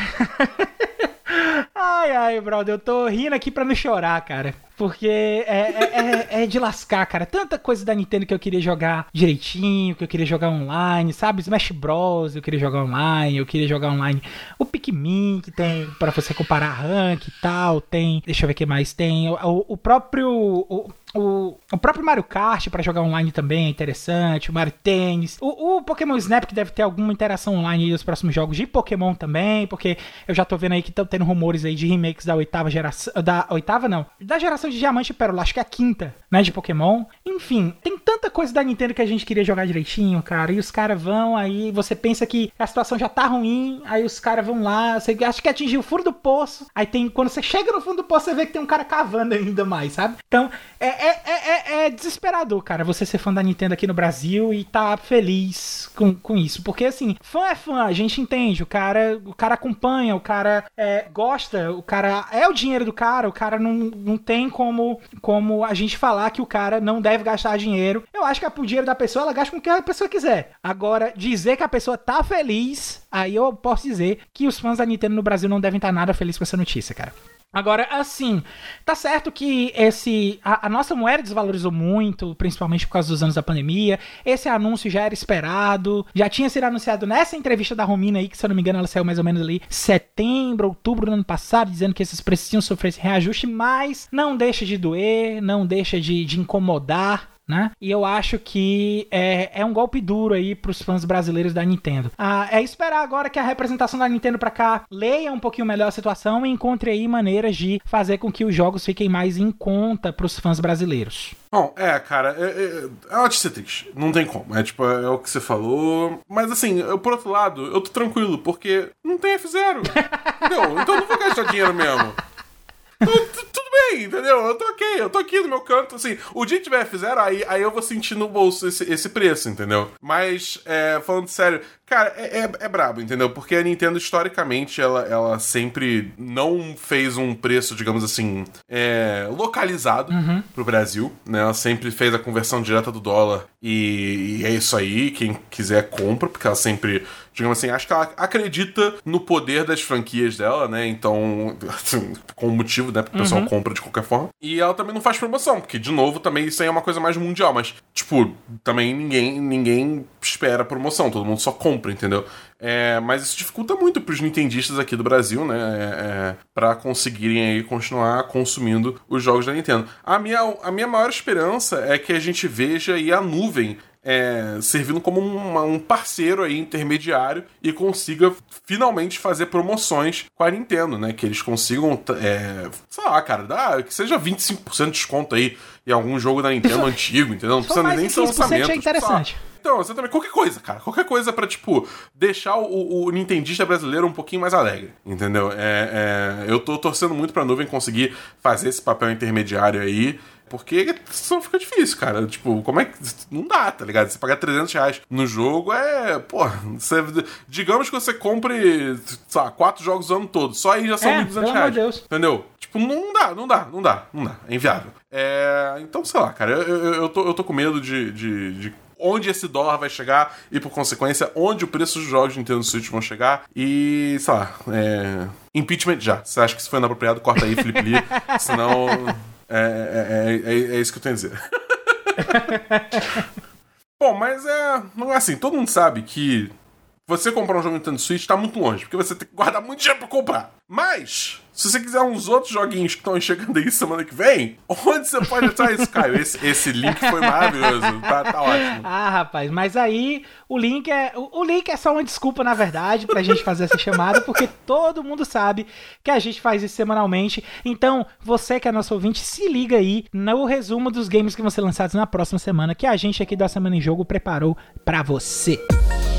Speaker 2: ai, ai, brother, eu tô rindo aqui pra não chorar, cara. Porque é, é, é, é, de lascar, cara. Tanta coisa da Nintendo que eu queria jogar direitinho, que eu queria jogar online, sabe? Smash Bros. eu queria jogar online, eu queria jogar online. O Pikmin, que tem para você comparar rank e tal, tem. Deixa eu ver o que mais tem. O, o próprio. O, o, o próprio Mario Kart para jogar online também é interessante. O Mario Tennis. O, o, Pokémon Snap, que deve ter alguma interação online nos próximos jogos de Pokémon também. Porque eu já tô vendo aí que estão tendo rumores aí de remakes da oitava geração. Da oitava, não. Da geração de Diamante e Pérola. Acho que é a quinta, né? De Pokémon. Enfim, tem tanta coisa da Nintendo que a gente queria jogar direitinho, cara. E os caras vão aí. Você pensa que a situação já tá ruim. Aí os caras vão lá. Você acha que atingiu o fundo do poço. Aí tem. Quando você chega no fundo do poço, você vê que tem um cara cavando ainda mais, sabe? Então, é é, é, é, é, desesperador, cara, você ser fã da Nintendo aqui no Brasil e tá feliz com, com isso. Porque, assim, fã é fã, a gente entende. O cara, o cara acompanha, o cara é, gosta, o cara é o dinheiro do cara, o cara não, não tem como, como a gente falar que o cara não deve gastar dinheiro. Eu acho que o dinheiro da pessoa, ela gasta com o que a pessoa quiser. Agora, dizer que a pessoa tá feliz, aí eu posso dizer que os fãs da Nintendo no Brasil não devem estar nada felizes com essa notícia, cara. Agora, assim, tá certo que esse a, a, nossa moeda desvalorizou muito, principalmente por causa dos anos da pandemia. Esse anúncio já era esperado, já tinha sido anunciado nessa entrevista da Romina aí, que se eu não me engano ela saiu mais ou menos ali setembro, outubro do ano passado, dizendo que esses preços iam sofrer esse reajuste, mas não deixa de doer, não deixa de, de incomodar né? E eu acho que é, é um golpe duro aí pros fãs brasileiros da Nintendo. Ah, é esperar agora que a representação da Nintendo pra cá leia um pouquinho melhor a situação e encontre aí maneiras de fazer com que os jogos fiquem mais em conta pros fãs brasileiros.
Speaker 1: Bom, é, cara, é, é, é uma notícia triste. Não tem como. É tipo, é o que você falou. Mas assim, eu, por outro lado, eu tô tranquilo, porque não tem F0. Entendeu? Então eu não vou gastar dinheiro mesmo. Tudo bem, entendeu? Eu tô ok, eu tô aqui no meu canto, assim. O dia que tiver F0, aí, aí eu vou sentir no bolso esse, esse preço, entendeu? Mas, é, falando sério, Cara, é, é, é, brabo, entendeu? Porque a Nintendo, historicamente, ela, ela sempre não fez um preço, digamos assim, é, localizado uhum. pro Brasil, né? Ela sempre fez a conversão direta do dólar e, e, é isso aí. Quem quiser compra, porque ela sempre, digamos assim, acho que ela acredita no poder das franquias dela, né? Então, assim, com motivo, né? Porque o pessoal uhum. compra de qualquer forma. E ela também não faz promoção, porque, de novo, também isso aí é uma coisa mais mundial. Mas, tipo, também ninguém, ninguém espera promoção, todo mundo só compra compra, entendeu? É, mas isso dificulta muito para os nintendistas aqui do Brasil, né? É, é, para conseguirem aí continuar consumindo os jogos da Nintendo. A minha, a minha maior esperança é que a gente veja aí a nuvem é, servindo como uma, um parceiro aí intermediário e consiga finalmente fazer promoções com a Nintendo, né? Que eles consigam, é, sei lá, cara, dá, que seja 25% de desconto aí em algum jogo da Nintendo antigo, entendeu? Não precisa nem ser lançamento.
Speaker 2: É interessante.
Speaker 1: Tipo, então, exatamente. Qualquer coisa, cara. Qualquer coisa para tipo, deixar o, o, Nintendista brasileiro um pouquinho mais alegre. Entendeu? É, é, eu tô torcendo muito pra nuvem conseguir fazer esse papel intermediário aí. Porque senão fica difícil, cara. Tipo, como é que. Não dá, tá ligado? Você pagar 300 reais no jogo é. Pô, você, digamos que você compre, sei lá, quatro jogos o ano todo. Só aí já são é, 1.200 reais. Deus. Entendeu? Tipo, não dá, não dá, não dá, não dá. É inviável. É, então, sei lá, cara, eu, eu, eu, tô, eu tô com medo de, de, de onde esse dólar vai chegar e, por consequência, onde o preço dos jogos de Nintendo Switch vão chegar. E, sei lá, é... impeachment já. Você acha que isso foi inapropriado? Corta aí, Felipe Lee. Senão. É, é, é, é, isso que eu tenho a dizer. Bom, mas é. É assim. Todo mundo sabe que você comprar um jogo Nintendo Switch tá muito longe, porque você tem que guardar muito dinheiro pra comprar. Mas, se você quiser uns outros joguinhos que estão chegando aí semana que vem, onde você pode achar isso, Caio? Esse, esse link foi maravilhoso, tá, tá, ótimo.
Speaker 2: Ah, rapaz, mas aí o link é. O, o, link é só uma desculpa, na verdade, pra gente fazer essa chamada, porque todo mundo sabe que a gente faz isso semanalmente. Então, você que é nosso ouvinte, se liga aí no resumo dos games que vão ser lançados na próxima semana, que a gente aqui da Semana em Jogo preparou para você. Música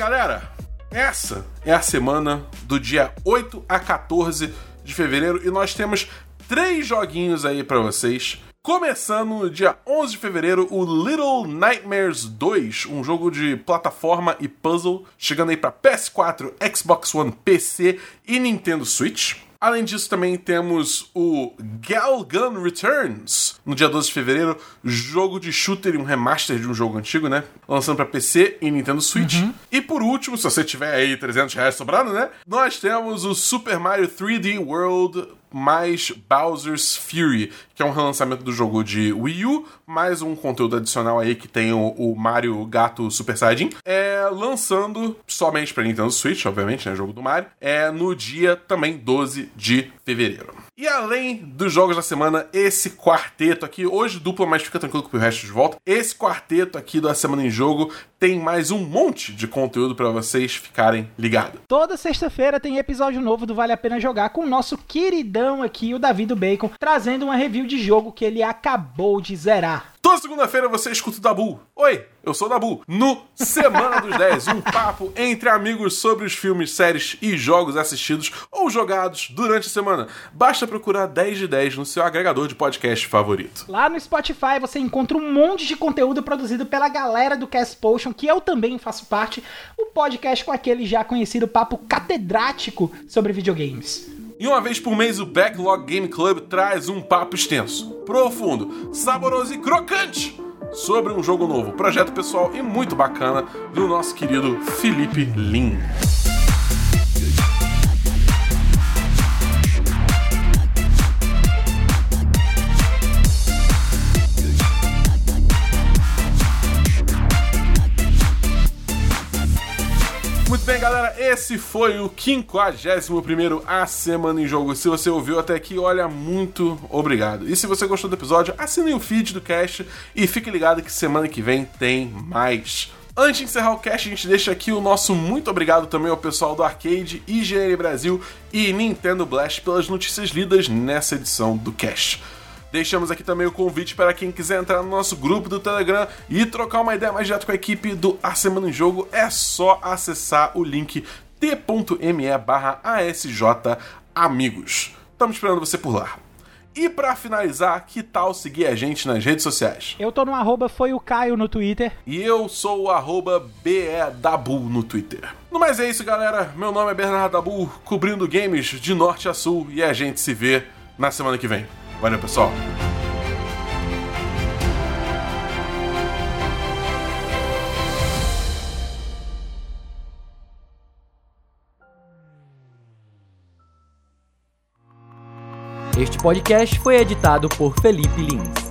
Speaker 1: galera. Essa é a semana do dia 8 a 14 de fevereiro e nós temos três joguinhos aí para vocês. Começando no dia 11 de fevereiro, o Little Nightmares 2, um jogo de plataforma e puzzle, chegando aí para PS4, Xbox One, PC e Nintendo Switch. Além disso, também temos o Galgun Returns, no dia 12 de fevereiro, jogo de shooter e um remaster de um jogo antigo, né? Lançando para PC e Nintendo Switch. Uhum. E por último, se você tiver aí 300 reais sobrando, né? Nós temos o Super Mario 3D World mais Bowser's Fury, que é um relançamento do jogo de Wii U, mais um conteúdo adicional aí que tem o, o Mario Gato Super Saiyajin, é, lançando somente para Nintendo Switch, obviamente, né, jogo do Mario, é no dia também 12 de fevereiro. E além dos jogos da semana, esse quarteto aqui, hoje dupla, mas fica tranquilo que o resto de volta. Esse quarteto aqui da Semana em Jogo tem mais um monte de conteúdo para vocês ficarem ligados.
Speaker 2: Toda sexta-feira tem episódio novo do Vale a Pena Jogar com o nosso queridão aqui, o Davi do Bacon, trazendo uma review de jogo que ele acabou de zerar.
Speaker 1: Toda segunda-feira você escuta o Dabu. Oi, eu sou o Dabu. No Semana dos 10, um papo entre amigos sobre os filmes, séries e jogos assistidos ou jogados durante a semana. Basta procurar 10 de 10 no seu agregador de podcast favorito.
Speaker 2: Lá no Spotify você encontra um monte de conteúdo produzido pela galera do Cast Potion, que eu também faço parte, o podcast com aquele já conhecido papo catedrático sobre videogames.
Speaker 1: E uma vez por mês o Backlog Game Club traz um papo extenso, profundo, saboroso e crocante sobre um jogo novo, projeto pessoal e muito bacana do nosso querido Felipe Lin. Muito bem, galera, esse foi o 51 A Semana em Jogo. Se você ouviu até aqui, olha, muito obrigado. E se você gostou do episódio, assine o feed do cast e fique ligado que semana que vem tem mais. Antes de encerrar o cast, a gente deixa aqui o nosso muito obrigado também ao pessoal do Arcade, IGN Brasil e Nintendo Blast pelas notícias lidas nessa edição do cast. Deixamos aqui também o convite para quem quiser entrar no nosso grupo do Telegram e trocar uma ideia mais direto com a equipe do A Semana em Jogo. É só acessar o link t.me barra Amigos. Estamos esperando você por lá. E para finalizar, que tal seguir a gente nas redes sociais?
Speaker 2: Eu tô no arroba foi o Caio no Twitter.
Speaker 1: E eu sou o arroba BEDabu no Twitter. No mais é isso, galera. Meu nome é Bernardo Dabu, cobrindo games de norte a sul e a gente se vê na semana que vem. Valeu, pessoal.
Speaker 4: Este podcast foi editado por Felipe Lins.